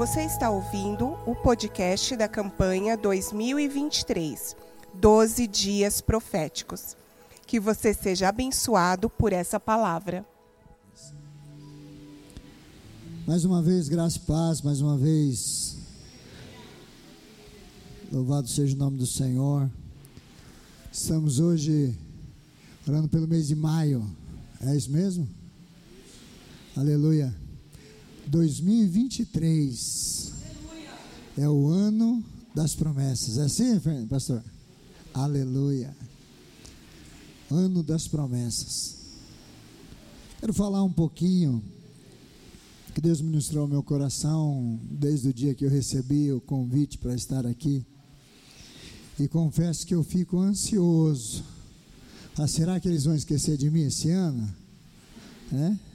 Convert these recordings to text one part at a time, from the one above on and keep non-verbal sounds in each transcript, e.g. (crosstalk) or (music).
Você está ouvindo o podcast da campanha 2023, 12 Dias Proféticos. Que você seja abençoado por essa palavra. Mais uma vez, graça e paz, mais uma vez. Louvado seja o nome do Senhor. Estamos hoje orando pelo mês de maio. É isso mesmo? Aleluia. 2023 é o ano das promessas. É assim, pastor? Aleluia. Ano das promessas. Quero falar um pouquinho que Deus ministrou ao meu coração desde o dia que eu recebi o convite para estar aqui. E confesso que eu fico ansioso. Ah, será que eles vão esquecer de mim esse ano? É?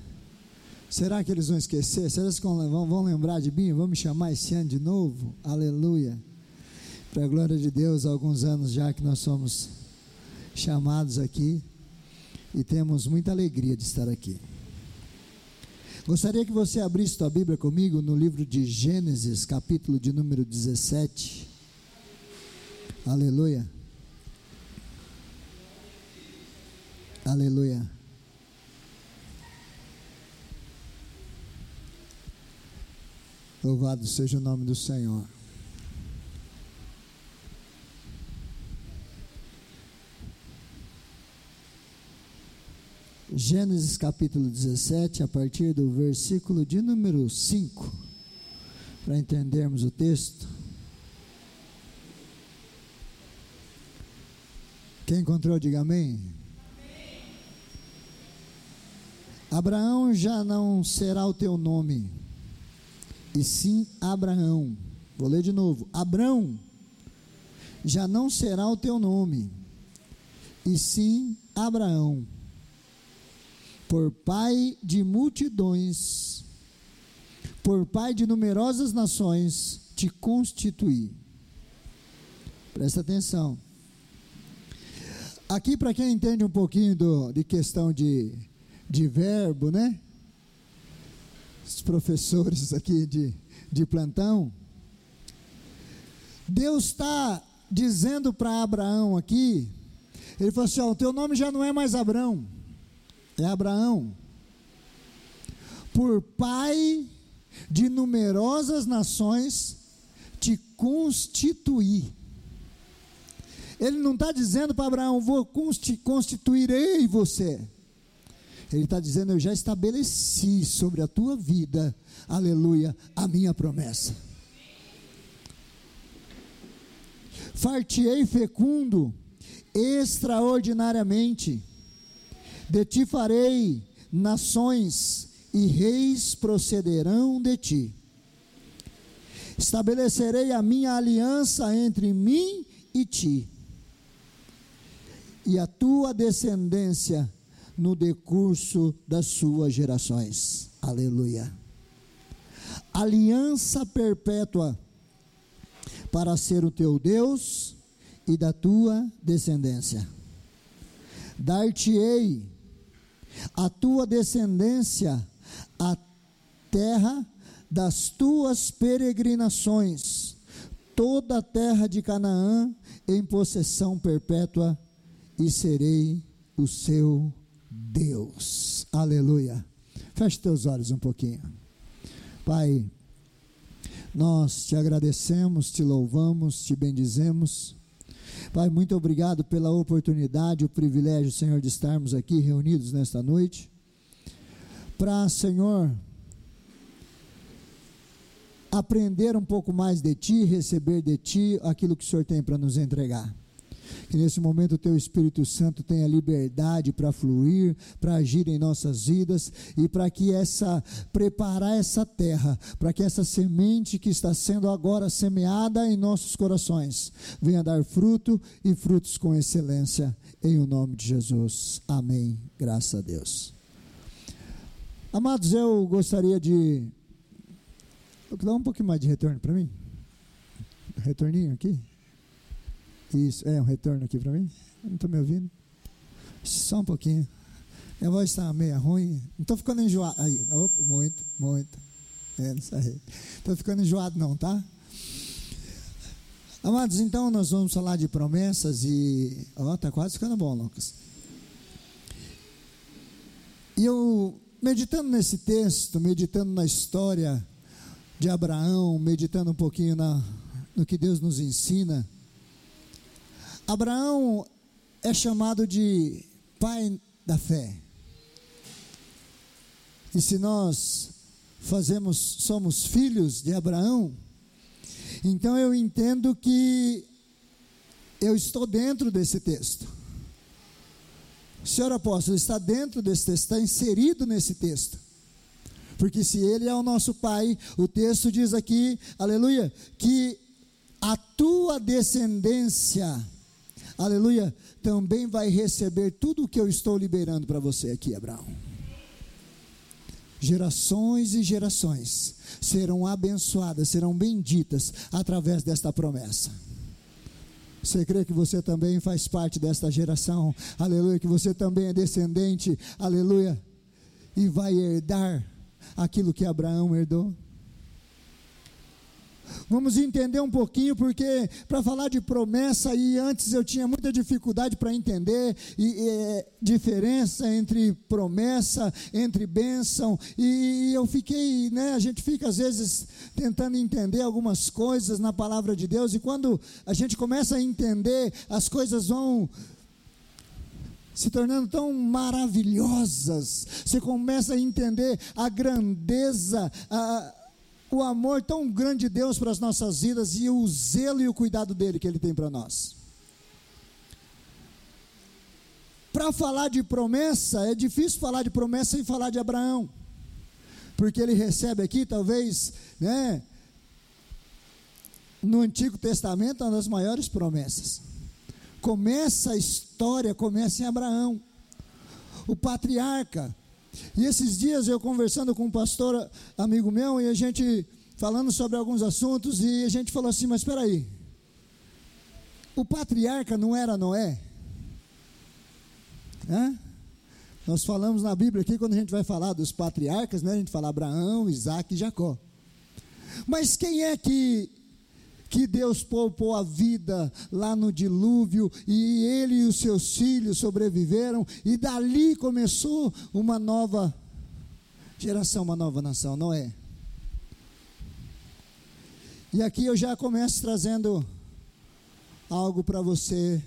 Será que eles vão esquecer? Será que vão, vão lembrar de mim? Vão me chamar esse ano de novo? Aleluia. Para a glória de Deus, há alguns anos já que nós somos chamados aqui e temos muita alegria de estar aqui. Gostaria que você abrisse sua Bíblia comigo no livro de Gênesis, capítulo de número 17. Aleluia. Aleluia. Louvado seja o nome do Senhor. Gênesis capítulo 17, a partir do versículo de número 5, para entendermos o texto. Quem encontrou, diga amém. Abraão já não será o teu nome e sim Abraão. Vou ler de novo: Abraão já não será o teu nome, e sim Abraão, por pai de multidões, por pai de numerosas nações, te constituí. Presta atenção. Aqui, para quem entende um pouquinho do, de questão de, de verbo, né? Os professores aqui de, de plantão, Deus está dizendo para Abraão aqui, ele falou assim: ó, o teu nome já não é mais Abraão, é Abraão, por pai de numerosas nações te constituir. Ele não está dizendo para Abraão, vou constituirei você. Ele está dizendo: Eu já estabeleci sobre a tua vida, aleluia, a minha promessa. Fartiei fecundo extraordinariamente, de ti farei nações e reis procederão de ti. Estabelecerei a minha aliança entre mim e ti, e a tua descendência no decurso das suas gerações. Aleluia. Aliança perpétua para ser o teu Deus e da tua descendência. Dar-te-ei a tua descendência a terra das tuas peregrinações, toda a terra de Canaã em possessão perpétua, e serei o seu Deus. Aleluia. Feche teus olhos um pouquinho. Pai, nós te agradecemos, te louvamos, te bendizemos. Pai, muito obrigado pela oportunidade, o privilégio, Senhor, de estarmos aqui reunidos nesta noite. Para, Senhor, aprender um pouco mais de Ti, receber de Ti aquilo que o Senhor tem para nos entregar. Que nesse momento o Teu Espírito Santo tenha liberdade para fluir, para agir em nossas vidas e para que essa, preparar essa terra, para que essa semente que está sendo agora semeada em nossos corações venha dar fruto e frutos com excelência, em o nome de Jesus. Amém. Graças a Deus. Amados, eu gostaria de. Dá um pouquinho mais de retorno para mim. Retorninho aqui. Isso, é um retorno aqui para mim? Não estou me ouvindo? Só um pouquinho. Minha voz está meio ruim. Não estou ficando enjoado. Aí, opa, muito, muito. É, não sei. Estou ficando enjoado, não, tá? Amados, então nós vamos falar de promessas e. Ó, oh, tá quase ficando bom, Lucas. E eu, meditando nesse texto, meditando na história de Abraão, meditando um pouquinho na, no que Deus nos ensina, Abraão é chamado de pai da fé. E se nós fazemos, somos filhos de Abraão, então eu entendo que eu estou dentro desse texto. O senhor apóstolo está dentro desse texto, está inserido nesse texto. Porque se ele é o nosso pai, o texto diz aqui, aleluia, que a tua descendência, aleluia, também vai receber tudo o que eu estou liberando para você aqui, Abraão. Gerações e gerações serão abençoadas, serão benditas através desta promessa. Você crê que você também faz parte desta geração? Aleluia, que você também é descendente, aleluia, e vai herdar aquilo que Abraão herdou? Vamos entender um pouquinho, porque para falar de promessa, e antes eu tinha muita dificuldade para entender e, e, diferença entre promessa, entre bênção, e eu fiquei, né? A gente fica às vezes tentando entender algumas coisas na palavra de Deus, e quando a gente começa a entender, as coisas vão se tornando tão maravilhosas, você começa a entender a grandeza, a o amor tão grande de Deus para as nossas vidas e o zelo e o cuidado dele que ele tem para nós. Para falar de promessa, é difícil falar de promessa sem falar de Abraão, porque ele recebe aqui, talvez, né, no Antigo Testamento, uma das maiores promessas. Começa a história, começa em Abraão, o patriarca, e esses dias eu conversando com um pastor amigo meu e a gente falando sobre alguns assuntos e a gente falou assim, mas espera aí. O patriarca não era Noé? Hã? Nós falamos na Bíblia aqui quando a gente vai falar dos patriarcas, né? A gente fala Abraão, Isaac e Jacó. Mas quem é que que Deus poupou a vida lá no dilúvio e ele e os seus filhos sobreviveram e dali começou uma nova geração, uma nova nação, não é? E aqui eu já começo trazendo algo para você,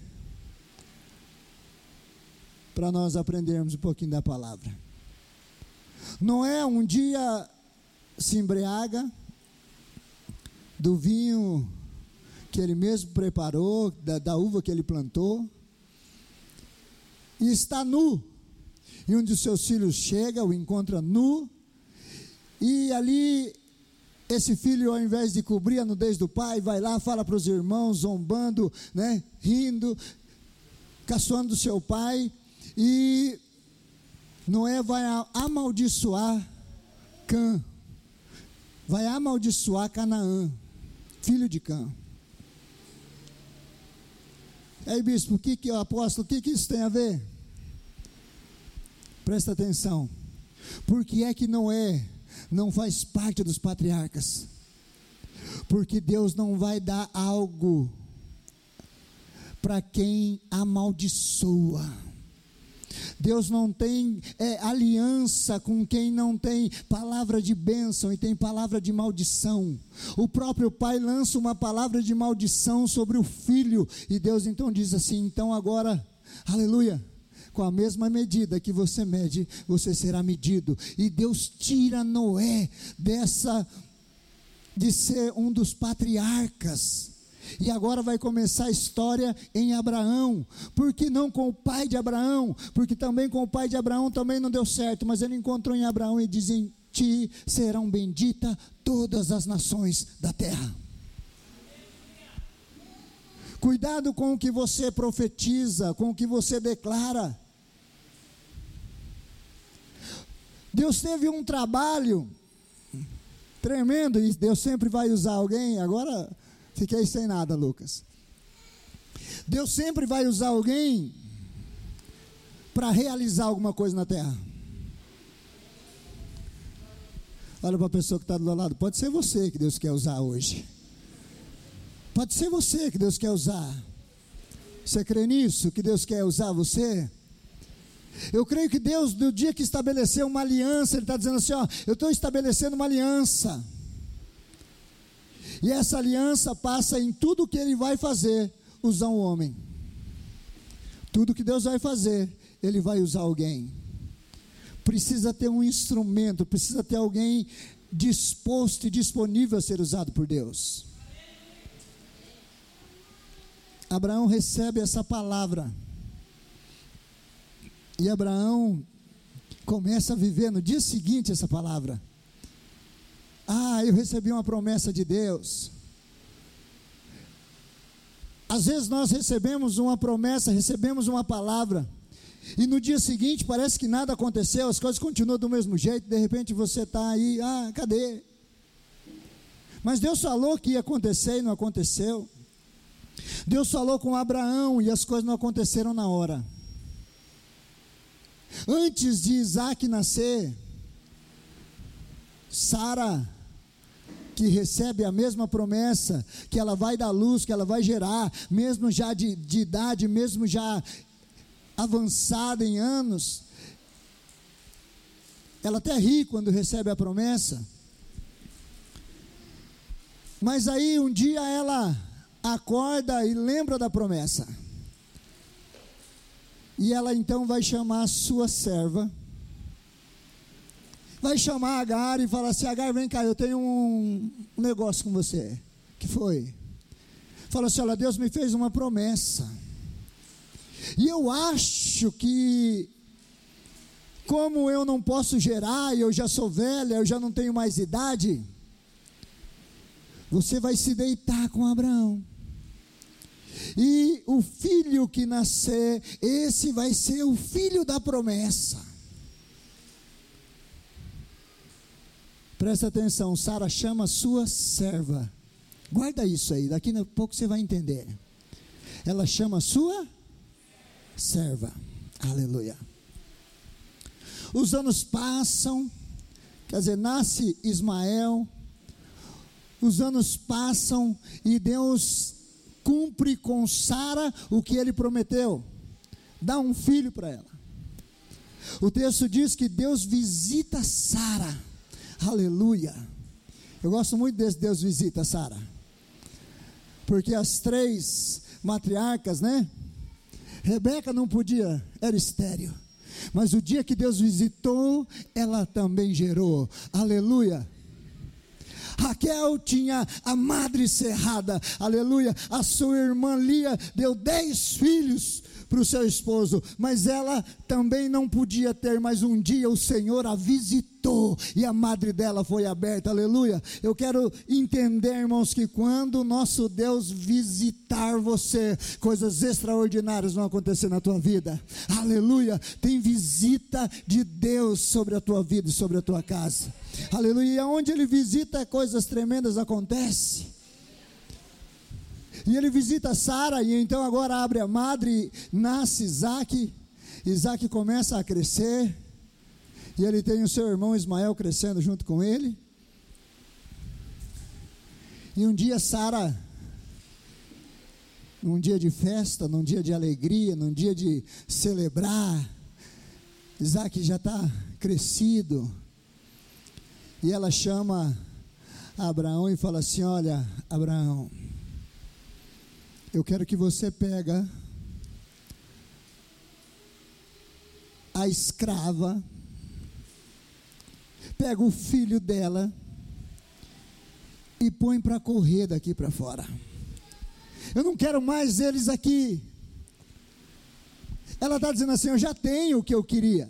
para nós aprendermos um pouquinho da palavra. Não é um dia se embriaga do vinho que ele mesmo preparou, da, da uva que ele plantou, e está nu. E um dos seus filhos chega, o encontra nu, e ali esse filho, ao invés de cobrir a nudez do pai, vai lá, fala para os irmãos, zombando, né, rindo, caçoando do seu pai, e Noé vai amaldiçoar Cã, vai amaldiçoar Canaã, filho de Cã. Aí, bispo, o que, que apóstolo, o que, que isso tem a ver? Presta atenção. Por que é que Noé não faz parte dos patriarcas? Porque Deus não vai dar algo para quem amaldiçoa. Deus não tem é, aliança com quem não tem palavra de bênção e tem palavra de maldição. O próprio pai lança uma palavra de maldição sobre o filho, e Deus então diz assim: então agora, aleluia com a mesma medida que você mede, você será medido. E Deus tira Noé dessa de ser um dos patriarcas e agora vai começar a história em Abraão. Por que não com o pai de Abraão? Porque também com o pai de Abraão também não deu certo, mas ele encontrou em Abraão e diz: Em ti serão benditas todas as nações da terra. Cuidado com o que você profetiza, com o que você declara. Deus teve um trabalho tremendo e Deus sempre vai usar alguém. Agora Fiquei sem nada, Lucas. Deus sempre vai usar alguém para realizar alguma coisa na terra. Olha para a pessoa que está do lado. Pode ser você que Deus quer usar hoje. Pode ser você que Deus quer usar. Você crê nisso? Que Deus quer usar você? Eu creio que Deus, no dia que estabeleceu uma aliança, Ele está dizendo assim: ó, eu estou estabelecendo uma aliança. E essa aliança passa em tudo que Ele vai fazer, usar um homem. Tudo que Deus vai fazer, Ele vai usar alguém. Precisa ter um instrumento, precisa ter alguém disposto e disponível a ser usado por Deus. Abraão recebe essa palavra. E Abraão começa a viver no dia seguinte essa palavra. Ah, eu recebi uma promessa de Deus. Às vezes nós recebemos uma promessa, recebemos uma palavra, e no dia seguinte parece que nada aconteceu, as coisas continuam do mesmo jeito, de repente você está aí, ah, cadê? Mas Deus falou que ia acontecer e não aconteceu. Deus falou com Abraão e as coisas não aconteceram na hora. Antes de Isaac nascer, Sara, que recebe a mesma promessa, que ela vai dar luz, que ela vai gerar, mesmo já de, de idade, mesmo já avançada em anos, ela até ri quando recebe a promessa. Mas aí um dia ela acorda e lembra da promessa. E ela então vai chamar a sua serva. Vai chamar a Agar e falar assim: Agar, vem cá, eu tenho um, negócio com você. que foi? Fala assim: Olha, Deus me fez uma promessa. E eu acho que, como eu não posso gerar, eu já sou velha, eu já não tenho mais idade, você vai se deitar com Abraão. E o filho que nascer, esse vai ser o filho da promessa. Presta atenção, Sara chama sua serva. Guarda isso aí, daqui a pouco você vai entender. Ela chama sua serva. Aleluia. Os anos passam, quer dizer, nasce Ismael. Os anos passam e Deus cumpre com Sara o que ele prometeu: dá um filho para ela. O texto diz que Deus visita Sara, aleluia. Eu gosto muito desse Deus visita Sara, porque as três matriarcas, né? Rebeca não podia, era estéreo. Mas o dia que Deus visitou, ela também gerou. Aleluia. Raquel tinha a madre cerrada, aleluia. A sua irmã Lia deu dez filhos para o seu esposo, mas ela também não podia ter, mas um dia o Senhor a visitou e a madre dela foi aberta, aleluia. Eu quero entender, irmãos, que quando o nosso Deus visitar você, coisas extraordinárias vão acontecer na tua vida, aleluia. Tem visita de Deus sobre a tua vida e sobre a tua casa, aleluia. E aonde Ele visita, coisas tremendas acontecem. E ele visita Sara, e então agora abre a madre, nasce Isaac. Isaac começa a crescer, e ele tem o seu irmão Ismael crescendo junto com ele. E um dia Sara, num dia de festa, num dia de alegria, num dia de celebrar, Isaac já está crescido, e ela chama Abraão e fala assim: Olha, Abraão, eu quero que você pega a escrava, pega o filho dela e põe para correr daqui para fora. Eu não quero mais eles aqui. Ela está dizendo assim: Eu já tenho o que eu queria.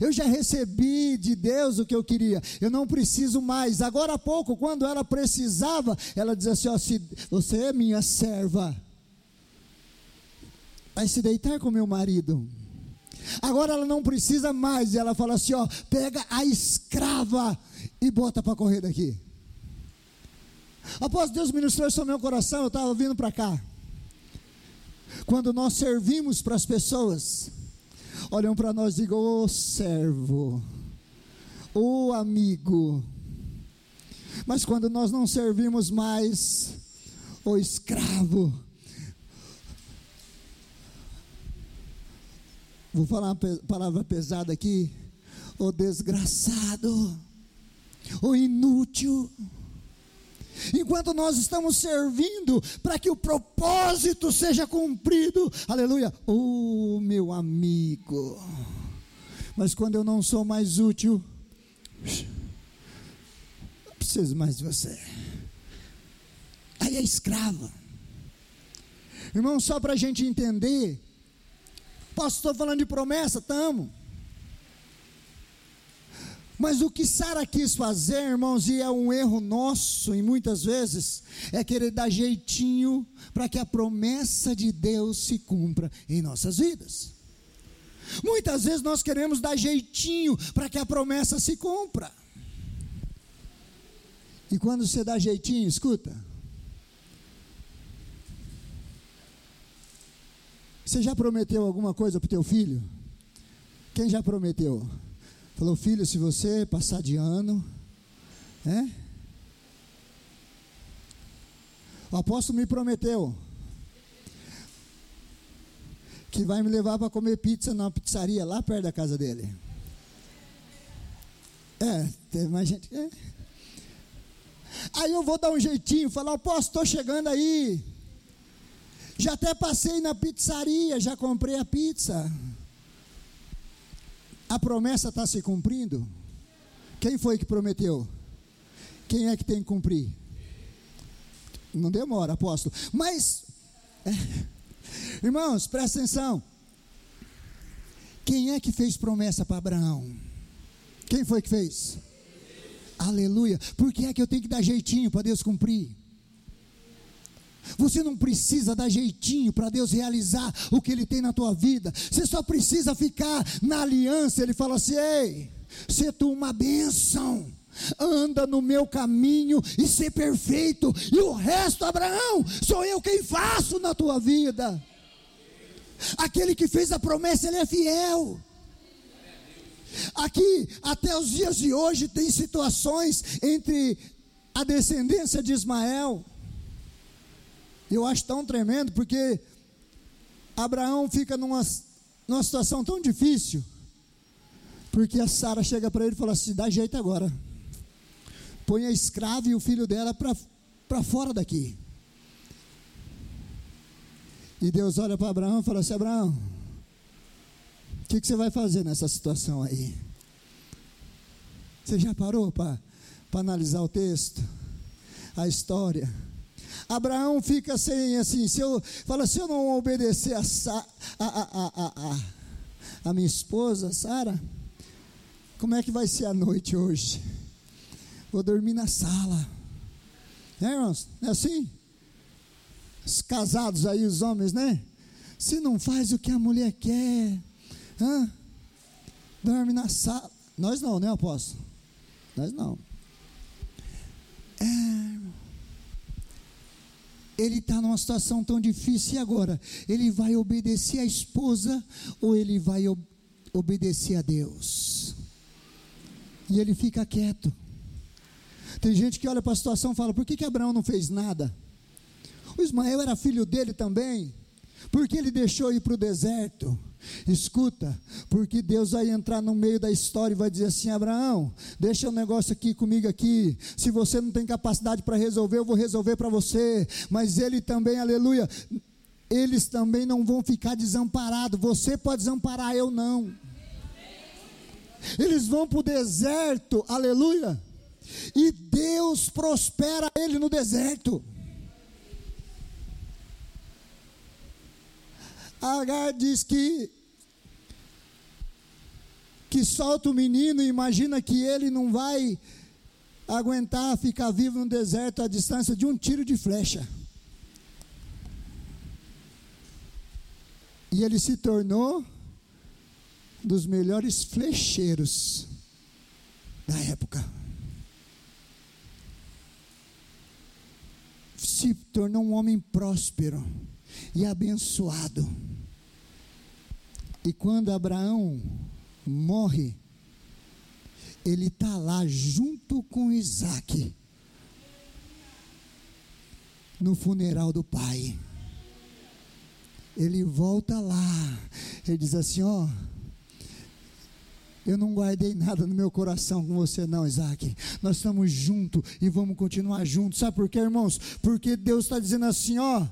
Eu já recebi de Deus o que eu queria. Eu não preciso mais. Agora há pouco, quando ela precisava, ela dizia assim: ó, se você é minha serva, vai se deitar com meu marido. Agora ela não precisa mais. Ela fala assim: ó, pega a escrava e bota para correr daqui. Após Deus ministrou isso no meu coração, eu estava vindo para cá. Quando nós servimos para as pessoas, olham para nós e digam: Ô oh, servo, o amigo. Mas quando nós não servimos mais o escravo, vou falar uma palavra pesada aqui, o desgraçado, o inútil. Enquanto nós estamos servindo para que o propósito seja cumprido, aleluia, o oh, meu amigo. Mas quando eu não sou mais útil, não preciso mais de você. Aí é escrava. Irmão, só para a gente entender, estar falando de promessa? Estamos. Mas o que Sara quis fazer, irmãos, e é um erro nosso, e muitas vezes, é querer dar jeitinho para que a promessa de Deus se cumpra em nossas vidas. Muitas vezes nós queremos dar jeitinho para que a promessa se cumpra. E quando você dá jeitinho, escuta. Você já prometeu alguma coisa para o teu filho? Quem já prometeu? Falou, filho, se você passar de ano, é? O apóstolo me prometeu que vai me levar para comer pizza numa pizzaria lá perto da casa dele. É, teve mais gente. É. Aí eu vou dar um jeitinho, falar, posso, estou chegando aí. Já até passei na pizzaria, já comprei a pizza. A promessa está se cumprindo? Quem foi que prometeu? Quem é que tem que cumprir? Não demora, apóstolo. Mas. É, Irmãos, presta atenção. Quem é que fez promessa para Abraão? Quem foi que fez? Aleluia. Por que é que eu tenho que dar jeitinho para Deus cumprir? Você não precisa dar jeitinho para Deus realizar o que Ele tem na tua vida. Você só precisa ficar na aliança. Ele fala assim: ei, ser tu uma bênção anda no meu caminho e ser perfeito, e o resto, Abraão, sou eu quem faço na tua vida. Aquele que fez a promessa, ele é fiel. Aqui, até os dias de hoje, tem situações entre a descendência de Ismael. Eu acho tão tremendo, porque Abraão fica numa, numa situação tão difícil, porque a Sara chega para ele e fala assim: dá jeito agora põe a escrava e o filho dela para fora daqui. E Deus olha para Abraão e fala assim: Abraão, o que, que você vai fazer nessa situação aí? Você já parou para analisar o texto, a história? Abraão fica sem assim, se eu fala, se eu não obedecer a, a, a, a, a minha esposa, Sara, como é que vai ser a noite hoje? vou dormir na sala. É, irmãos? É assim? Os casados aí, os homens, né? Se não faz o que a mulher quer, hã? dorme na sala. Nós não, né, apóstolo? Nós não. É, ele está numa situação tão difícil, e agora? Ele vai obedecer a esposa ou ele vai ob obedecer a Deus? E ele fica quieto. Tem gente que olha para a situação e fala: por que, que Abraão não fez nada? O Ismael era filho dele também. Por que ele deixou ir para o deserto? Escuta, porque Deus vai entrar no meio da história e vai dizer assim: Abraão, deixa o um negócio aqui comigo aqui. Se você não tem capacidade para resolver, eu vou resolver para você. Mas ele também, aleluia, eles também não vão ficar desamparados. Você pode desamparar, eu não. Eles vão para o deserto, aleluia e Deus prospera ele no deserto. Agar diz que que solta o menino e imagina que ele não vai aguentar ficar vivo no deserto à distância de um tiro de flecha. E ele se tornou dos melhores flecheiros da época. se tornou um homem próspero e abençoado. E quando Abraão morre, ele está lá junto com Isaac no funeral do pai. Ele volta lá, ele diz assim: Ó, eu não guardei nada no meu coração com você, não, Isaac. Nós estamos juntos e vamos continuar juntos. Sabe por quê, irmãos? Porque Deus está dizendo assim: ó.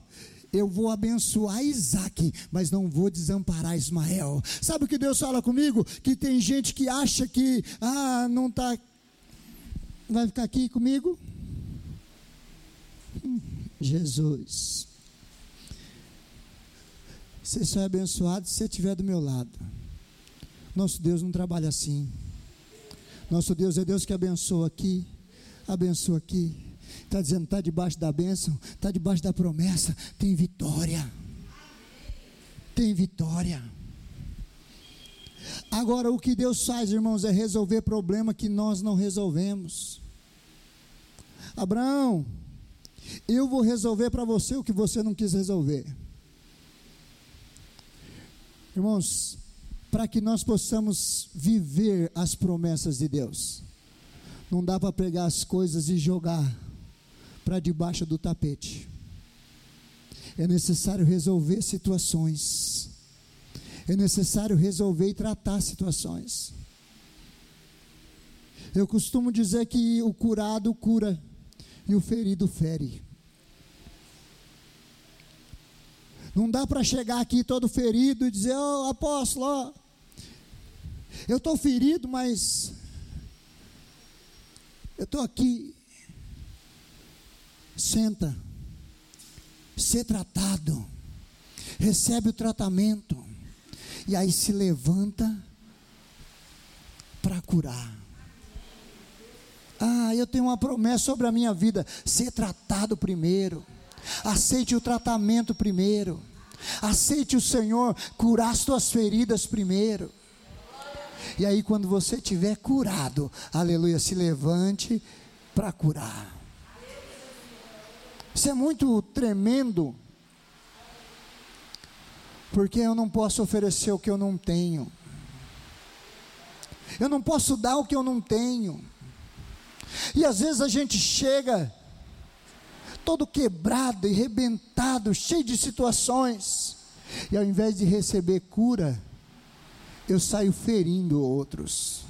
Eu vou abençoar Isaac, mas não vou desamparar Ismael. Sabe o que Deus fala comigo? Que tem gente que acha que, ah, não está. Vai ficar aqui comigo? Hum, Jesus. Você só é abençoado se você estiver do meu lado. Nosso Deus não trabalha assim. Nosso Deus é Deus que abençoa aqui, abençoa aqui. Está dizendo, está debaixo da bênção, está debaixo da promessa, tem vitória. Tem vitória. Agora, o que Deus faz, irmãos, é resolver problema que nós não resolvemos. Abraão, eu vou resolver para você o que você não quis resolver. Irmãos, para que nós possamos viver as promessas de Deus. Não dá para pegar as coisas e jogar para debaixo do tapete. É necessário resolver situações. É necessário resolver e tratar situações. Eu costumo dizer que o curado cura e o ferido fere. Não dá para chegar aqui todo ferido e dizer, ô oh, apóstolo, eu estou ferido, mas eu estou aqui. Senta, ser tratado, recebe o tratamento, e aí se levanta para curar. Ah, eu tenho uma promessa sobre a minha vida: ser tratado primeiro. Aceite o tratamento primeiro. Aceite o Senhor curar as tuas feridas primeiro. E aí, quando você estiver curado, aleluia, se levante para curar. Isso é muito tremendo, porque eu não posso oferecer o que eu não tenho, eu não posso dar o que eu não tenho, e às vezes a gente chega todo quebrado e rebentado, cheio de situações, e ao invés de receber cura, eu saio ferindo outros.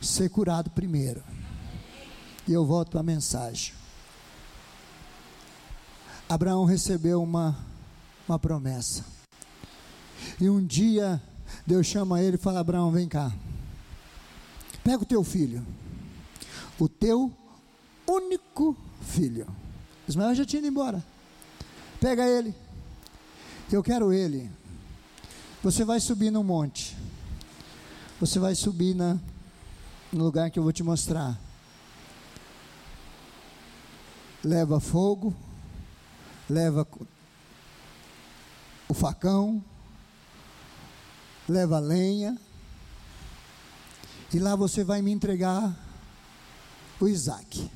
Ser curado primeiro. E eu volto para a mensagem. Abraão recebeu uma, uma promessa. E um dia Deus chama ele e fala: Abraão, vem cá. Pega o teu filho. O teu único filho. Ismael já tinha ido embora. Pega ele. Eu quero ele. Você vai subir no monte. Você vai subir na, no lugar que eu vou te mostrar. Leva fogo, leva o facão, leva lenha, e lá você vai me entregar o Isaac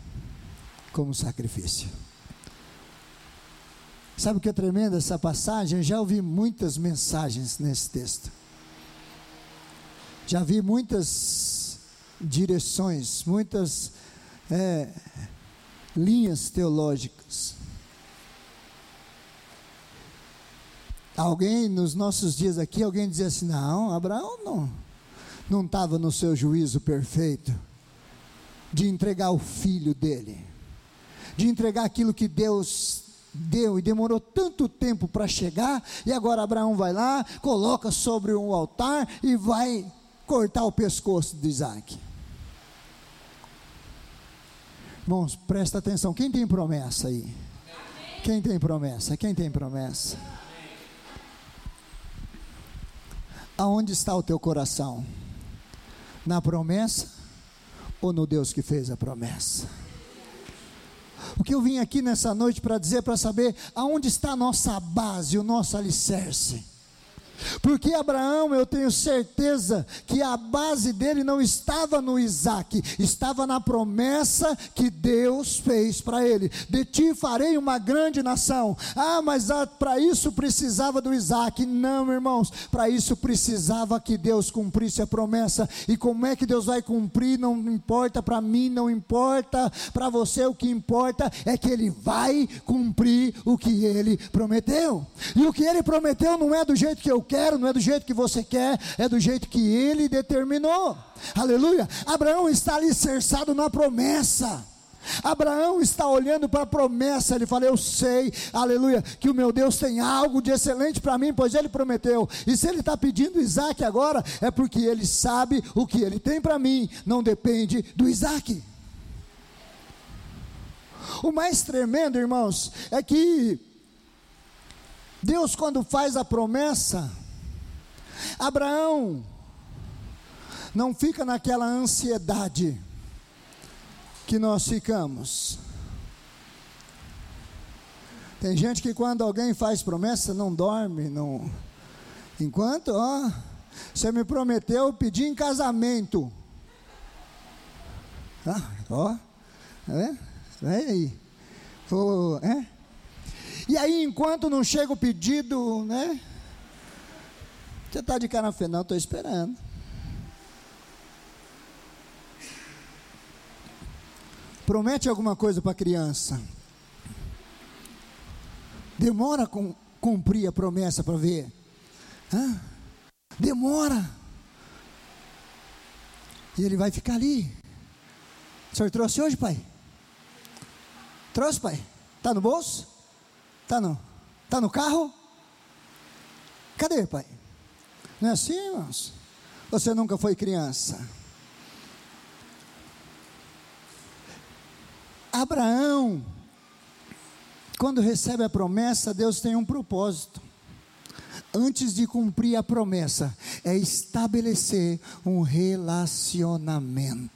como sacrifício. Sabe o que é tremendo essa passagem? Eu já ouvi muitas mensagens nesse texto. Já vi muitas direções, muitas é, linhas teológicas. Alguém nos nossos dias aqui, alguém dizia assim: não, Abraão não não estava no seu juízo perfeito de entregar o filho dele, de entregar aquilo que Deus deu e demorou tanto tempo para chegar, e agora Abraão vai lá, coloca sobre um altar e vai cortar o pescoço de Isaac. Irmãos, presta atenção, quem tem promessa aí? Quem tem promessa? Quem tem promessa? Aonde está o teu coração? Na promessa ou no Deus que fez a promessa? O que eu vim aqui nessa noite para dizer, para saber aonde está a nossa base, o nosso alicerce. Porque Abraão, eu tenho certeza que a base dele não estava no Isaac, estava na promessa que Deus fez para ele: De ti farei uma grande nação. Ah, mas ah, para isso precisava do Isaac. Não, irmãos, para isso precisava que Deus cumprisse a promessa. E como é que Deus vai cumprir? Não importa para mim, não importa para você, o que importa é que ele vai cumprir o que ele prometeu. E o que ele prometeu não é do jeito que eu quero, não é do jeito que você quer, é do jeito que ele determinou. Aleluia. Abraão está alicerçado na promessa. Abraão está olhando para a promessa, ele fala: Eu sei, aleluia, que o meu Deus tem algo de excelente para mim, pois ele prometeu. E se ele está pedindo Isaac agora, é porque ele sabe o que ele tem para mim, não depende do Isaac. O mais tremendo, irmãos, é que Deus, quando faz a promessa, Abraão não fica naquela ansiedade que nós ficamos. Tem gente que quando alguém faz promessa não dorme, não. Enquanto, ó, você me prometeu pedir em casamento. Ah, ó, é? Vem aí. Oh, é? E aí, enquanto não chega o pedido, né? Você está de cara na não, estou esperando. Promete alguma coisa para a criança. Demora com cumprir a promessa para ver. Hã? Demora. E ele vai ficar ali. O senhor trouxe hoje, pai? Trouxe, pai? Está no bolso? Está no, tá no carro? Cadê, pai? Não é assim, irmãos? Você nunca foi criança. Abraão, quando recebe a promessa, Deus tem um propósito. Antes de cumprir a promessa, é estabelecer um relacionamento.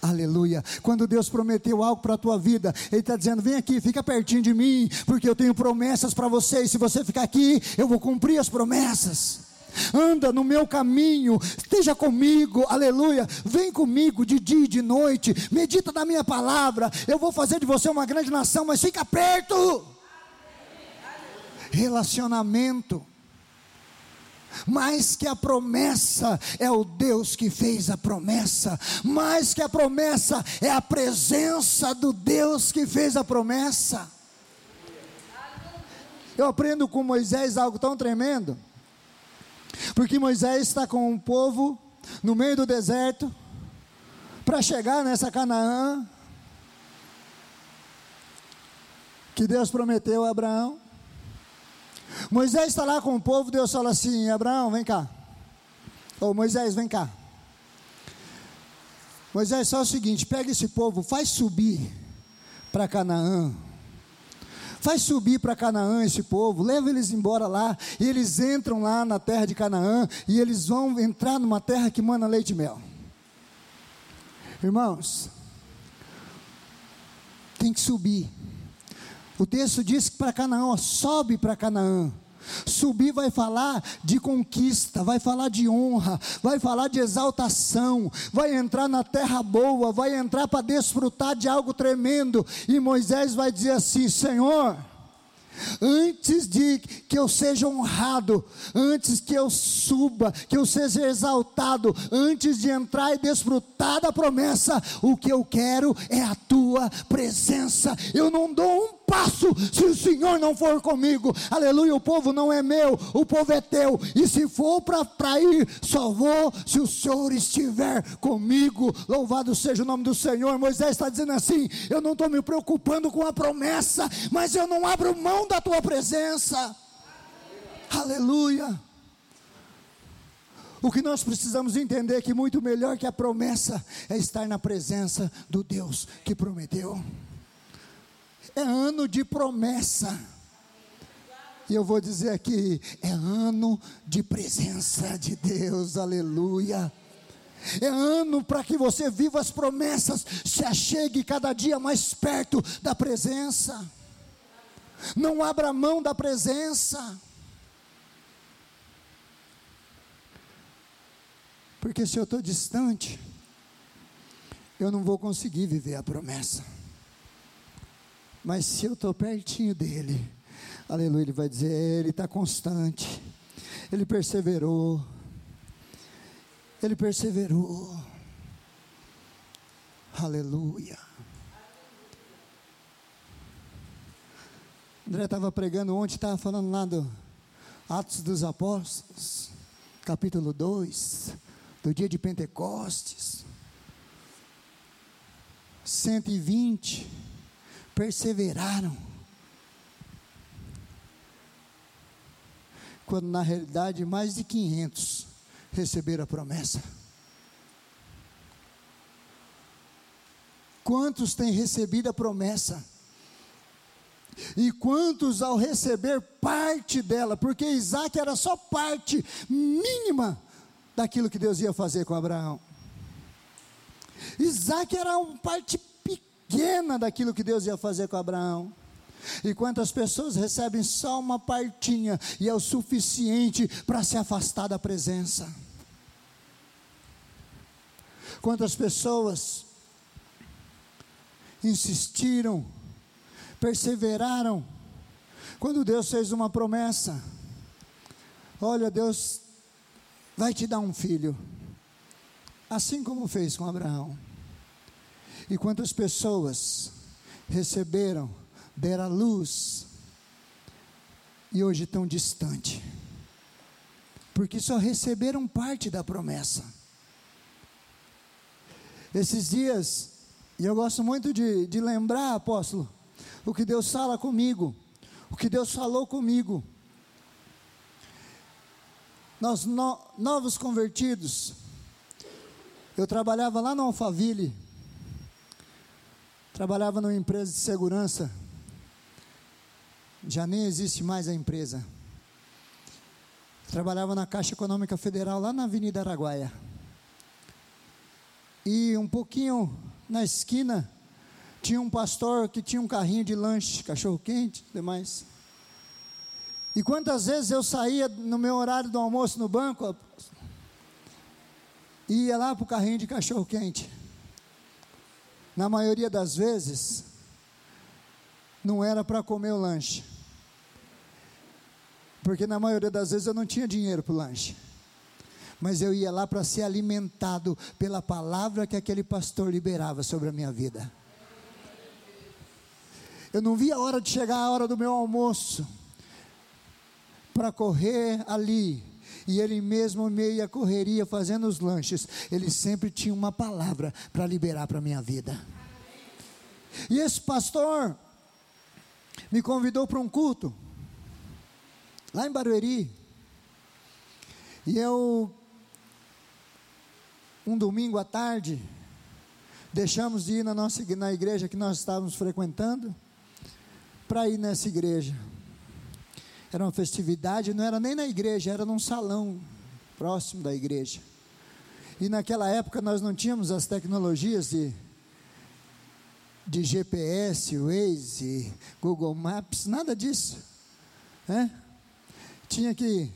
Aleluia. Quando Deus prometeu algo para a tua vida, Ele está dizendo: vem aqui, fica pertinho de mim, porque eu tenho promessas para você, e se você ficar aqui, eu vou cumprir as promessas anda no meu caminho, esteja comigo, aleluia. Vem comigo de dia e de noite, medita na minha palavra. Eu vou fazer de você uma grande nação, mas fica perto. Relacionamento. Mais que a promessa é o Deus que fez a promessa, mais que a promessa é a presença do Deus que fez a promessa. Eu aprendo com Moisés algo tão tremendo. Porque Moisés está com o povo no meio do deserto para chegar nessa Canaã que Deus prometeu a Abraão. Moisés está lá com o povo, Deus fala assim: Abraão, vem cá. Ou Moisés, vem cá. Moisés, só o seguinte: pega esse povo, faz subir para Canaã faz subir para Canaã esse povo, leva eles embora lá, e eles entram lá na terra de Canaã, e eles vão entrar numa terra que manda leite e mel. Irmãos, tem que subir. O texto diz que para Canaã, ó, sobe para Canaã. Subir vai falar de conquista, vai falar de honra, vai falar de exaltação, vai entrar na terra boa, vai entrar para desfrutar de algo tremendo. E Moisés vai dizer assim: Senhor, Antes de que eu seja honrado, antes que eu suba, que eu seja exaltado, antes de entrar e desfrutar da promessa, o que eu quero é a tua presença. Eu não dou um passo se o Senhor não for comigo. Aleluia, o povo não é meu, o povo é teu. E se for para ir, só vou se o Senhor estiver comigo. Louvado seja o nome do Senhor. Moisés está dizendo assim: Eu não estou me preocupando com a promessa, mas eu não abro mão da tua presença. Aleluia. O que nós precisamos entender é que muito melhor que a promessa é estar na presença do Deus que prometeu é ano de promessa. E eu vou dizer aqui, é ano de presença de Deus, aleluia. É ano para que você viva as promessas, se achegue cada dia mais perto da presença. Não abra mão da presença. Porque se eu estou distante, eu não vou conseguir viver a promessa. Mas se eu estou pertinho dele, aleluia, ele vai dizer: ele está constante, ele perseverou, ele perseverou, aleluia. André estava pregando ontem, estava falando lá do Atos dos Apóstolos, capítulo 2, do dia de Pentecostes. 120 perseveraram. Quando na realidade mais de 500 receberam a promessa. Quantos têm recebido a promessa? E quantos ao receber parte dela, porque Isaac era só parte mínima daquilo que Deus ia fazer com Abraão. Isaac era uma parte pequena daquilo que Deus ia fazer com Abraão. E quantas pessoas recebem só uma partinha e é o suficiente para se afastar da presença? Quantas pessoas insistiram, perseveraram, quando Deus fez uma promessa: Olha, Deus vai te dar um filho, assim como fez com Abraão. E quantas pessoas receberam, deram luz e hoje estão distante, porque só receberam parte da promessa. Esses dias, e eu gosto muito de, de lembrar, apóstolo, o que Deus fala comigo, o que Deus falou comigo. Nós, no, novos convertidos, eu trabalhava lá no Alphaville, trabalhava numa empresa de segurança, já nem existe mais a empresa. Trabalhava na Caixa Econômica Federal, lá na Avenida Araguaia. E um pouquinho na esquina, tinha um pastor que tinha um carrinho de lanche, cachorro quente, demais. E quantas vezes eu saía no meu horário do almoço no banco, ia lá para o carrinho de cachorro quente. Na maioria das vezes, não era para comer o lanche. Porque na maioria das vezes eu não tinha dinheiro para o lanche. Mas eu ia lá para ser alimentado pela palavra que aquele pastor liberava sobre a minha vida. Eu não via a hora de chegar a hora do meu almoço para correr ali. E ele mesmo, meio a correria, fazendo os lanches, ele sempre tinha uma palavra para liberar para a minha vida. E esse pastor me convidou para um culto, lá em Barueri. E eu, um domingo à tarde, deixamos de ir na nossa na igreja que nós estávamos frequentando para ir nessa igreja. Era uma festividade, não era nem na igreja, era num salão próximo da igreja. E naquela época nós não tínhamos as tecnologias de, de GPS, Waze, Google Maps, nada disso. Né? Tinha que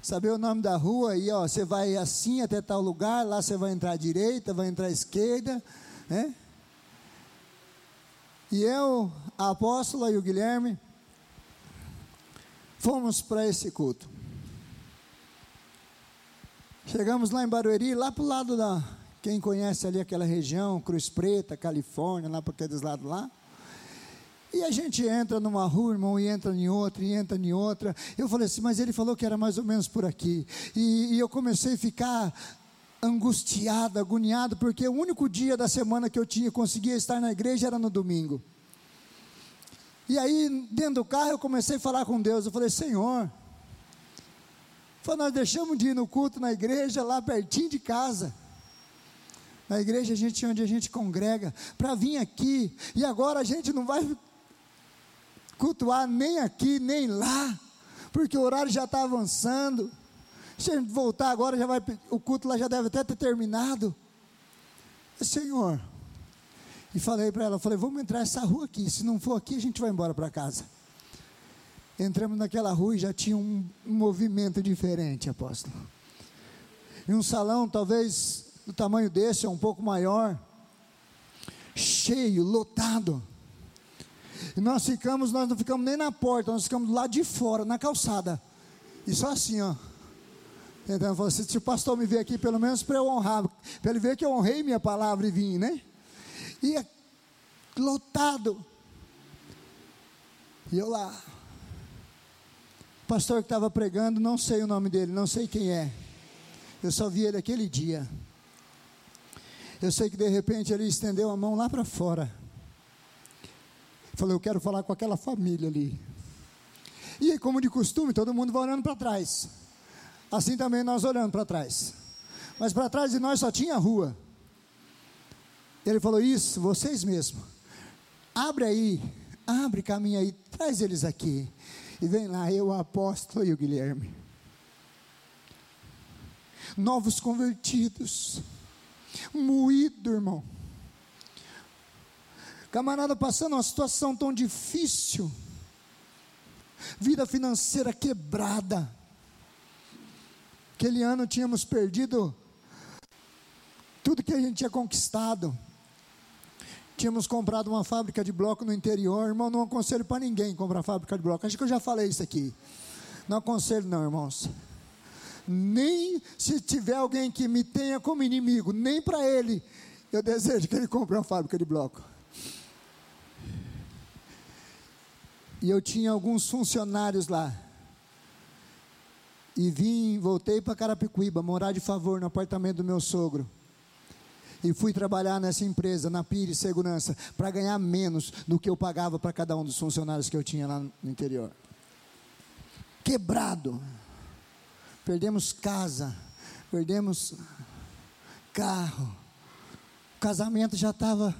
saber o nome da rua e ó, você vai assim até tal lugar, lá você vai entrar à direita, vai entrar à esquerda, né? E eu, a apóstola e o Guilherme, fomos para esse culto. Chegamos lá em Barueri, lá para o lado da. Quem conhece ali aquela região, Cruz Preta, Califórnia, lá para aqueles lados lá. E a gente entra numa rua, irmão, e entra em outra, e entra em outra. Eu falei assim, mas ele falou que era mais ou menos por aqui. E, e eu comecei a ficar angustiado, agoniado, porque o único dia da semana que eu tinha conseguia estar na igreja era no domingo. E aí, dentro do carro, eu comecei a falar com Deus. Eu falei, Senhor, nós deixamos de ir no culto na igreja, lá pertinho de casa. Na igreja a gente onde a gente congrega, para vir aqui. E agora a gente não vai cultuar nem aqui, nem lá, porque o horário já está avançando. Se a gente voltar agora, já vai, o culto lá já deve até ter terminado. Senhor, e falei para ela, falei, vamos entrar essa rua aqui. Se não for aqui, a gente vai embora para casa. Entramos naquela rua e já tinha um, movimento diferente, apóstolo. em um salão talvez do tamanho desse ou um pouco maior, cheio, lotado. E nós ficamos, nós não ficamos nem na porta, nós ficamos lá de fora, na calçada. E só assim, ó. Então, assim, se o pastor me ver aqui, pelo menos para eu honrar, para ele ver que eu honrei minha palavra e vim, né? É lotado. E eu lá. O pastor que estava pregando, não sei o nome dele, não sei quem é. Eu só vi ele aquele dia. Eu sei que de repente ele estendeu a mão lá para fora. Falou, eu quero falar com aquela família ali. E como de costume, todo mundo vai olhando para trás. Assim também nós olhando para trás. Mas para trás de nós só tinha rua. Ele falou: Isso, vocês mesmos. Abre aí, abre caminho aí, traz eles aqui. E vem lá, eu, o apóstolo e o Guilherme. Novos convertidos. Moído, irmão. Camarada passando uma situação tão difícil. Vida financeira quebrada Aquele ano tínhamos perdido tudo que a gente tinha conquistado. Tínhamos comprado uma fábrica de bloco no interior. Irmão, não aconselho para ninguém comprar fábrica de bloco. Acho que eu já falei isso aqui. Não aconselho, não, irmãos. Nem se tiver alguém que me tenha como inimigo, nem para ele, eu desejo que ele compre uma fábrica de bloco. E eu tinha alguns funcionários lá e vim, voltei para Carapicuíba, morar de favor no apartamento do meu sogro. E fui trabalhar nessa empresa, na Pires Segurança, para ganhar menos do que eu pagava para cada um dos funcionários que eu tinha lá no interior. Quebrado. Perdemos casa, perdemos carro. O casamento já estava.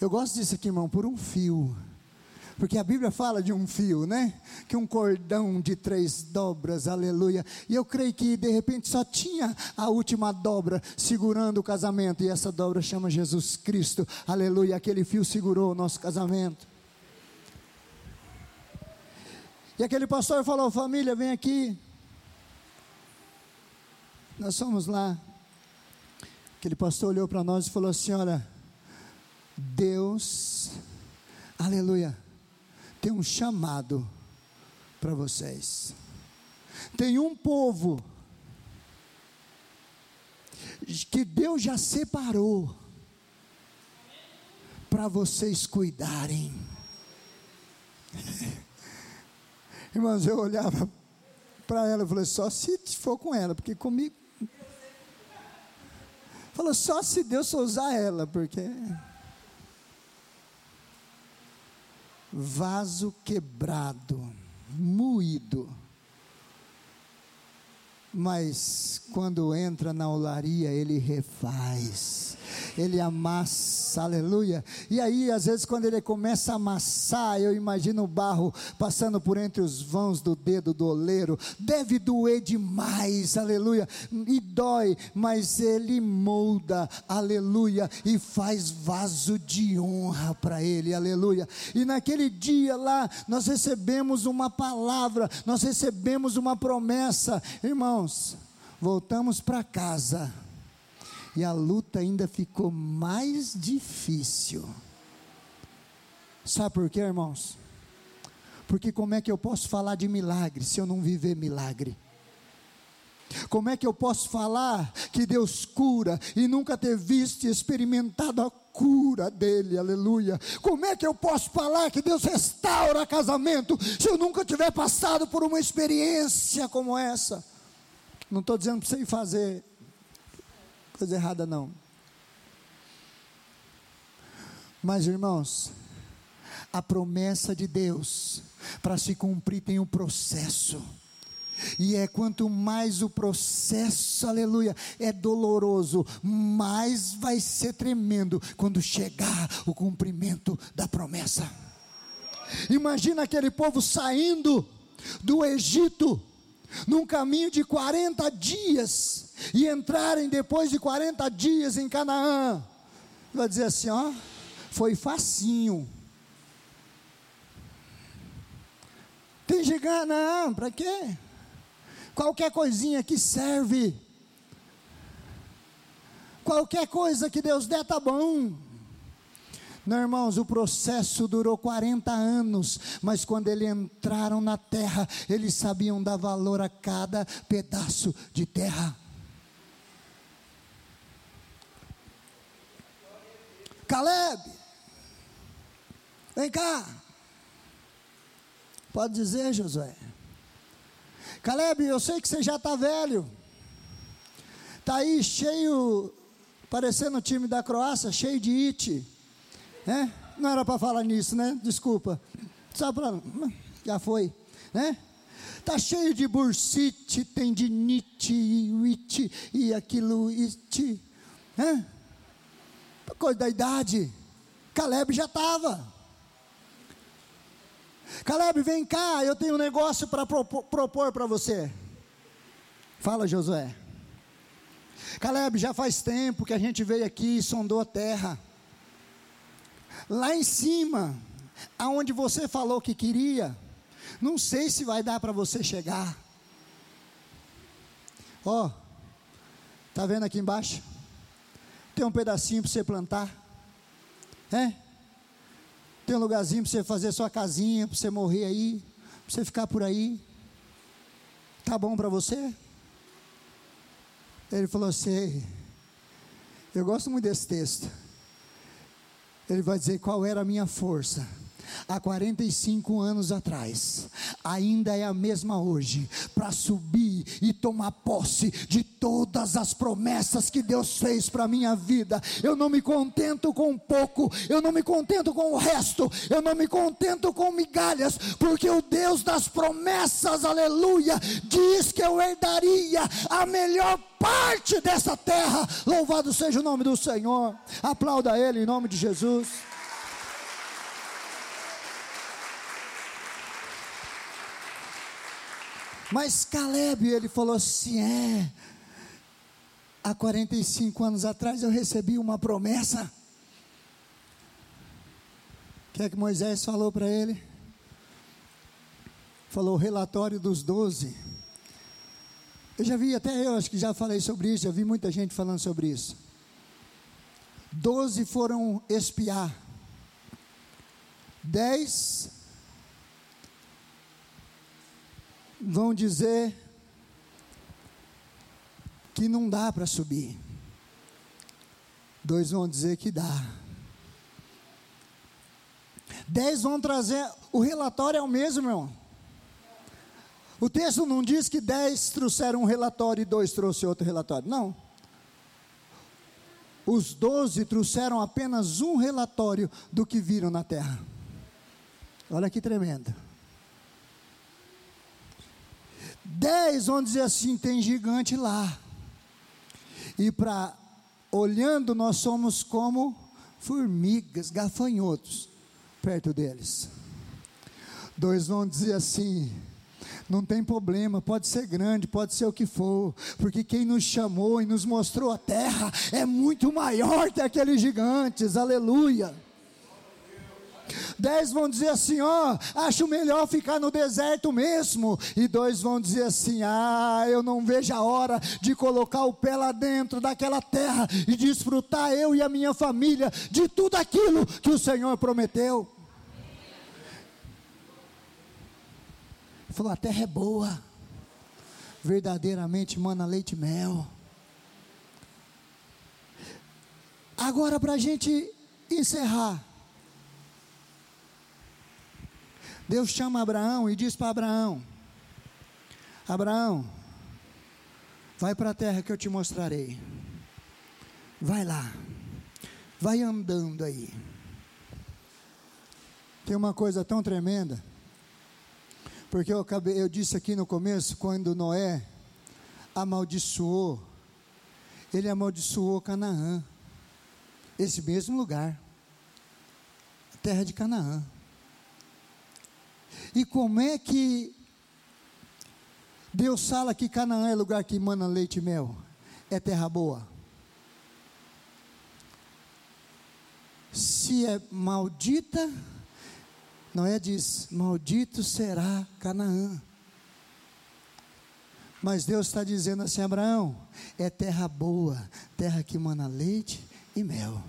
Eu gosto disso aqui, irmão, por um fio. Porque a Bíblia fala de um fio, né? Que um cordão de três dobras, aleluia. E eu creio que de repente só tinha a última dobra segurando o casamento. E essa dobra chama Jesus Cristo, aleluia. Aquele fio segurou o nosso casamento. E aquele pastor falou: família, vem aqui. Nós fomos lá. Aquele pastor olhou para nós e falou: Senhora, Deus, aleluia tem um chamado para vocês. Tem um povo que Deus já separou para vocês cuidarem. (laughs) Irmãos, eu olhava para ela e falei, só se for com ela, porque comigo. Falou, só se Deus usar ela, porque. Vaso quebrado, moído. Mas quando entra na olaria, ele refaz ele amassa, aleluia. E aí, às vezes, quando ele começa a amassar, eu imagino o barro passando por entre os vãos do dedo do oleiro, deve doer demais, aleluia, e dói, mas ele molda, aleluia, e faz vaso de honra para ele, aleluia. E naquele dia lá, nós recebemos uma palavra, nós recebemos uma promessa, irmãos, voltamos para casa e a luta ainda ficou mais difícil. Sabe por quê, irmãos? Porque como é que eu posso falar de milagre se eu não viver milagre? Como é que eu posso falar que Deus cura e nunca ter visto e experimentado a cura dele, aleluia? Como é que eu posso falar que Deus restaura casamento se eu nunca tiver passado por uma experiência como essa? Não estou dizendo para você ir fazer coisa errada não. Mas irmãos, a promessa de Deus para se cumprir tem um processo. E é quanto mais o processo, aleluia, é doloroso, mais vai ser tremendo quando chegar o cumprimento da promessa. Imagina aquele povo saindo do Egito, num caminho de 40 dias, e entrarem depois de 40 dias em Canaã, vai dizer assim: ó, foi facinho. Tem Canaã, para quê? Qualquer coisinha que serve. Qualquer coisa que Deus der, tá bom. Não, irmãos, o processo durou 40 anos, mas quando eles entraram na terra, eles sabiam dar valor a cada pedaço de terra. Caleb, vem cá. Pode dizer, Josué. Caleb, eu sei que você já está velho. Está aí cheio, parecendo o time da Croácia, cheio de it. Né? Não era para falar nisso, né? Desculpa. Só. Já foi. Né? Tá cheio de bursite, tendinite, it, e aquilo, it. Né? Coisa da idade. Caleb já estava. Caleb, vem cá, eu tenho um negócio para propor para você. Fala, Josué. Caleb, já faz tempo que a gente veio aqui e sondou a terra. Lá em cima, aonde você falou que queria, não sei se vai dar para você chegar. Ó, oh, tá vendo aqui embaixo? Tem um pedacinho para você plantar. É? Tem um lugarzinho para você fazer sua casinha, para você morrer aí, para você ficar por aí. Tá bom para você? Ele falou assim: Eu gosto muito desse texto. Ele vai dizer qual era a minha força há 45 anos atrás, ainda é a mesma hoje, para subir e tomar posse de todas as promessas que Deus fez para a minha vida. Eu não me contento com pouco, eu não me contento com o resto, eu não me contento com migalhas, porque o Deus das promessas, aleluia, diz que eu herdaria a melhor parte dessa terra. Louvado seja o nome do Senhor. Aplauda Ele em nome de Jesus. Mas Caleb, ele falou assim: é, há 45 anos atrás eu recebi uma promessa. O que é que Moisés falou para ele? Falou o relatório dos doze. Eu já vi, até eu acho que já falei sobre isso, já vi muita gente falando sobre isso. Doze foram espiar. Dez vão dizer que não dá para subir. Dois vão dizer que dá. Dez vão trazer. O relatório é o mesmo, meu irmão. O texto não diz que dez trouxeram um relatório e dois trouxeram outro relatório. Não. Os doze trouxeram apenas um relatório do que viram na terra. Olha que tremendo. Dez vão dizer assim: tem gigante lá. E para olhando, nós somos como formigas, gafanhotos perto deles. Dois vão dizer assim: não tem problema, pode ser grande, pode ser o que for, porque quem nos chamou e nos mostrou a terra é muito maior que aqueles gigantes, aleluia. Dez vão dizer assim: ó, oh, acho melhor ficar no deserto mesmo. E dois vão dizer assim: ah, eu não vejo a hora de colocar o pé lá dentro daquela terra e desfrutar eu e a minha família de tudo aquilo que o Senhor prometeu. Falou: a terra é boa, verdadeiramente mana leite e mel. Agora, para a gente encerrar. Deus chama Abraão e diz para Abraão: Abraão, vai para a terra que eu te mostrarei. Vai lá, vai andando aí. Tem uma coisa tão tremenda, porque eu, acabei, eu disse aqui no começo, quando Noé amaldiçoou, ele amaldiçoou Canaã, esse mesmo lugar, a terra de Canaã. E como é que Deus fala que Canaã é lugar que emana leite e mel? É terra boa. Se é maldita, Noé diz: Maldito será Canaã. Mas Deus está dizendo assim: Abraão, é terra boa, terra que mana leite e mel.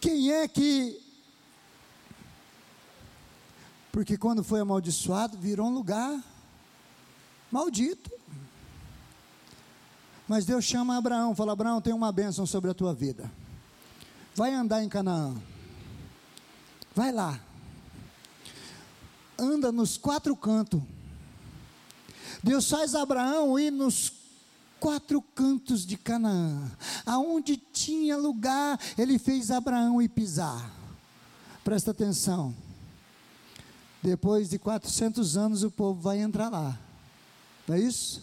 Quem é que. Porque quando foi amaldiçoado, virou um lugar maldito. Mas Deus chama Abraão, fala: Abraão, tem uma bênção sobre a tua vida. Vai andar em Canaã. Vai lá. Anda nos quatro cantos. Deus faz Abraão ir nos quatro cantos de Canaã. Aonde tinha lugar, ele fez Abraão ir pisar. Presta atenção. Depois de 400 anos, o povo vai entrar lá. Não é isso?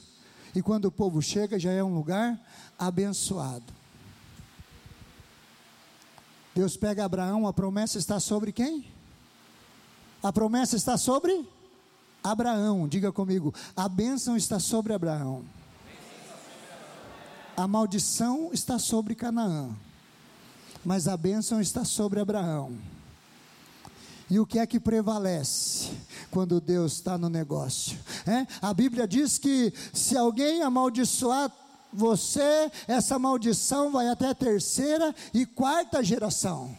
E quando o povo chega, já é um lugar abençoado. Deus pega Abraão, a promessa está sobre quem? A promessa está sobre Abraão. Diga comigo, a bênção está sobre Abraão. A maldição está sobre Canaã, mas a bênção está sobre Abraão. E o que é que prevalece quando Deus está no negócio? É? A Bíblia diz que se alguém amaldiçoar você, essa maldição vai até a terceira e quarta geração.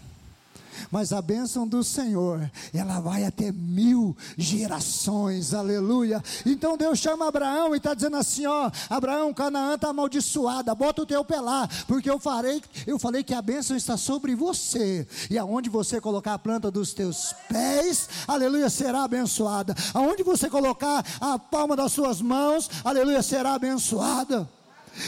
Mas a bênção do Senhor, ela vai até mil gerações, aleluia. Então Deus chama Abraão e está dizendo assim: ó, Abraão, Canaã está amaldiçoada, bota o teu pé lá, porque eu farei, eu falei que a bênção está sobre você, e aonde você colocar a planta dos teus pés, aleluia, será abençoada. Aonde você colocar a palma das suas mãos, aleluia, será abençoada.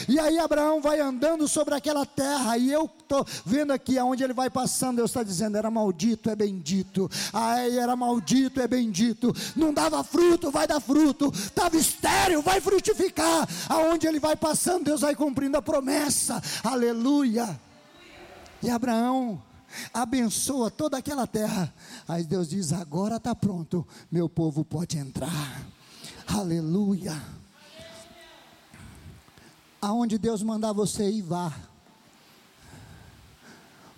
E aí Abraão vai andando sobre aquela terra, e eu estou vendo aqui aonde ele vai passando, Deus está dizendo: era maldito, é bendito. Ai, era maldito, é bendito. Não dava fruto, vai dar fruto. Estava estéreo, vai frutificar. Aonde ele vai passando, Deus vai cumprindo a promessa. Aleluia. E Abraão abençoa toda aquela terra. Aí Deus diz: agora está pronto, meu povo pode entrar. Aleluia. Aonde Deus mandar você ir, vá.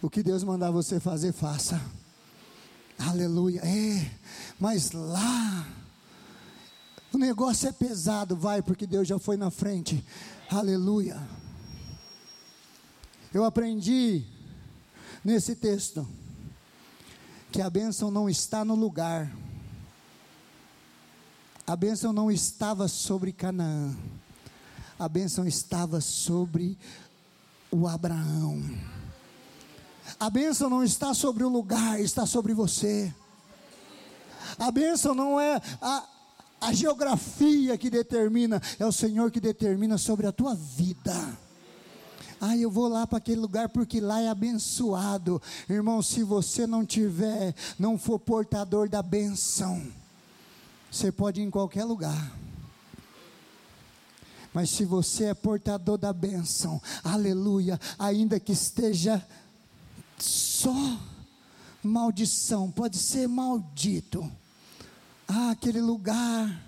O que Deus mandar você fazer, faça. Aleluia. É, mas lá o negócio é pesado, vai, porque Deus já foi na frente. Aleluia. Eu aprendi nesse texto que a bênção não está no lugar. A bênção não estava sobre Canaã a bênção estava sobre o Abraão. A bênção não está sobre o lugar, está sobre você. A bênção não é a, a geografia que determina, é o Senhor que determina sobre a tua vida. Ah, eu vou lá para aquele lugar porque lá é abençoado. Irmão, se você não tiver, não for portador da benção, você pode ir em qualquer lugar. Mas se você é portador da bênção, aleluia, ainda que esteja só maldição, pode ser maldito. Ah, aquele lugar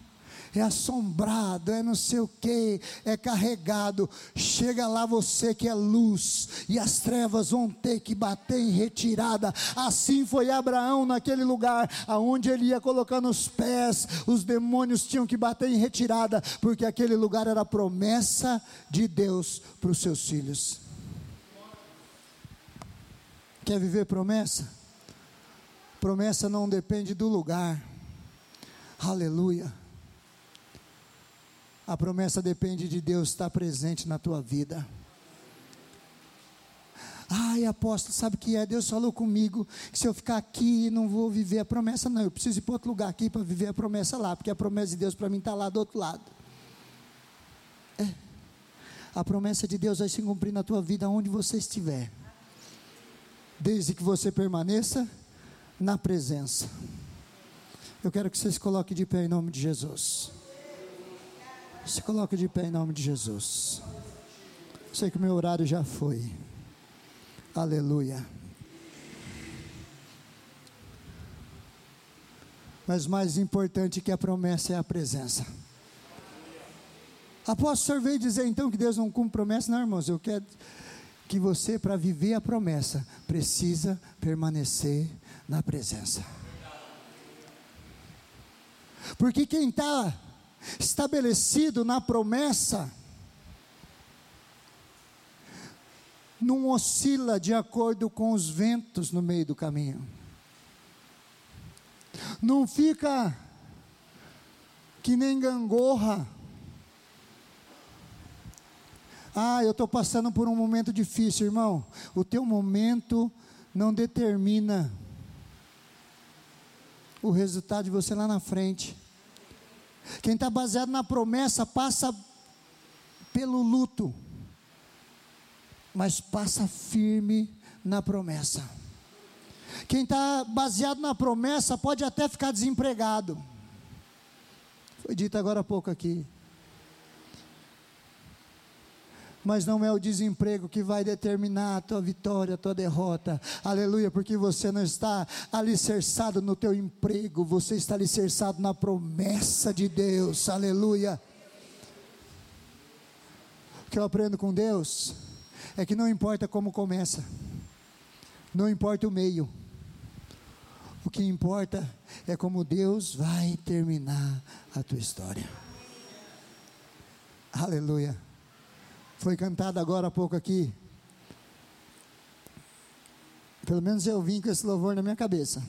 é assombrado, é não sei o que, é carregado. Chega lá você que é luz, e as trevas vão ter que bater em retirada. Assim foi Abraão naquele lugar, aonde ele ia colocando os pés, os demônios tinham que bater em retirada, porque aquele lugar era promessa de Deus para os seus filhos. Quer viver promessa? Promessa não depende do lugar. Aleluia. A promessa depende de Deus estar presente na tua vida. Ai, apóstolo, sabe o que é? Deus falou comigo que se eu ficar aqui não vou viver a promessa, não. Eu preciso ir para outro lugar aqui para viver a promessa lá, porque a promessa de Deus para mim está lá do outro lado. É. A promessa de Deus vai se cumprir na tua vida onde você estiver, desde que você permaneça na presença. Eu quero que você se coloque de pé em nome de Jesus. Se coloque de pé em nome de Jesus. Sei que o meu horário já foi. Aleluia. Mas mais importante que a promessa é a presença. Após o senhor veio dizer então que Deus não cumpre promessa, não, irmãos. Eu quero que você, para viver a promessa, precisa permanecer na presença. Porque quem está estabelecido na promessa, não oscila de acordo com os ventos no meio do caminho. Não fica que nem gangorra. Ah, eu estou passando por um momento difícil, irmão. O teu momento não determina o resultado de você lá na frente. Quem está baseado na promessa passa pelo luto, mas passa firme na promessa. Quem está baseado na promessa pode até ficar desempregado. Foi dito agora há pouco aqui. Mas não é o desemprego que vai determinar a tua vitória, a tua derrota. Aleluia, porque você não está alicerçado no teu emprego, você está alicerçado na promessa de Deus. Aleluia. O que eu aprendo com Deus é que não importa como começa, não importa o meio. O que importa é como Deus vai terminar a tua história. Aleluia. Foi cantado agora há pouco aqui. Pelo menos eu vim com esse louvor na minha cabeça.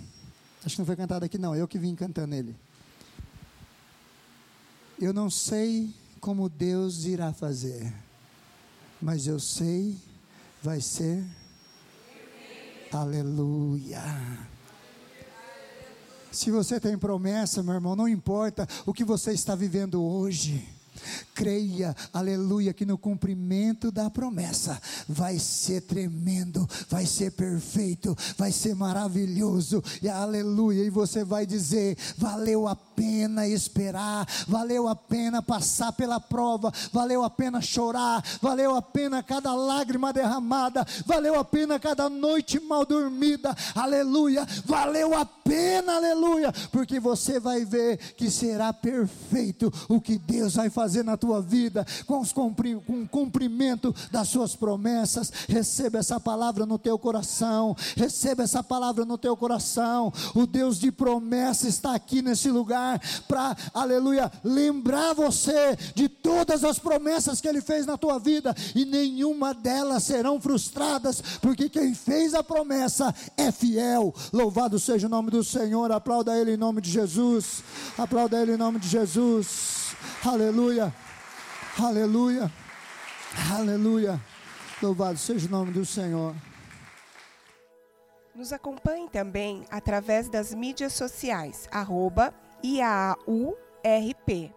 Acho que não foi cantado aqui, não. Eu que vim cantando ele. Eu não sei como Deus irá fazer, mas eu sei, vai ser. Aleluia. Se você tem promessa, meu irmão, não importa o que você está vivendo hoje. Creia, aleluia, que no cumprimento da promessa vai ser tremendo, vai ser perfeito, vai ser maravilhoso, e aleluia, e você vai dizer: valeu a pena esperar, valeu a pena passar pela prova, valeu a pena chorar, valeu a pena cada lágrima derramada, valeu a pena cada noite mal dormida, aleluia, valeu a pena, aleluia, porque você vai ver que será perfeito o que Deus vai fazer na tua vida, com, os cumpri, com o cumprimento das suas promessas. Receba essa palavra no teu coração, receba essa palavra no teu coração. O Deus de promessa está aqui nesse lugar para, aleluia, lembrar você de todas as promessas que Ele fez na tua vida e nenhuma delas serão frustradas, porque quem fez a promessa é fiel. Louvado seja o nome do Senhor. Aplauda Ele em nome de Jesus. Aplauda Ele em nome de Jesus. Aleluia. Aleluia. Aleluia. Louvado seja o nome do Senhor. Nos acompanhe também através das mídias sociais, arroba IAURP.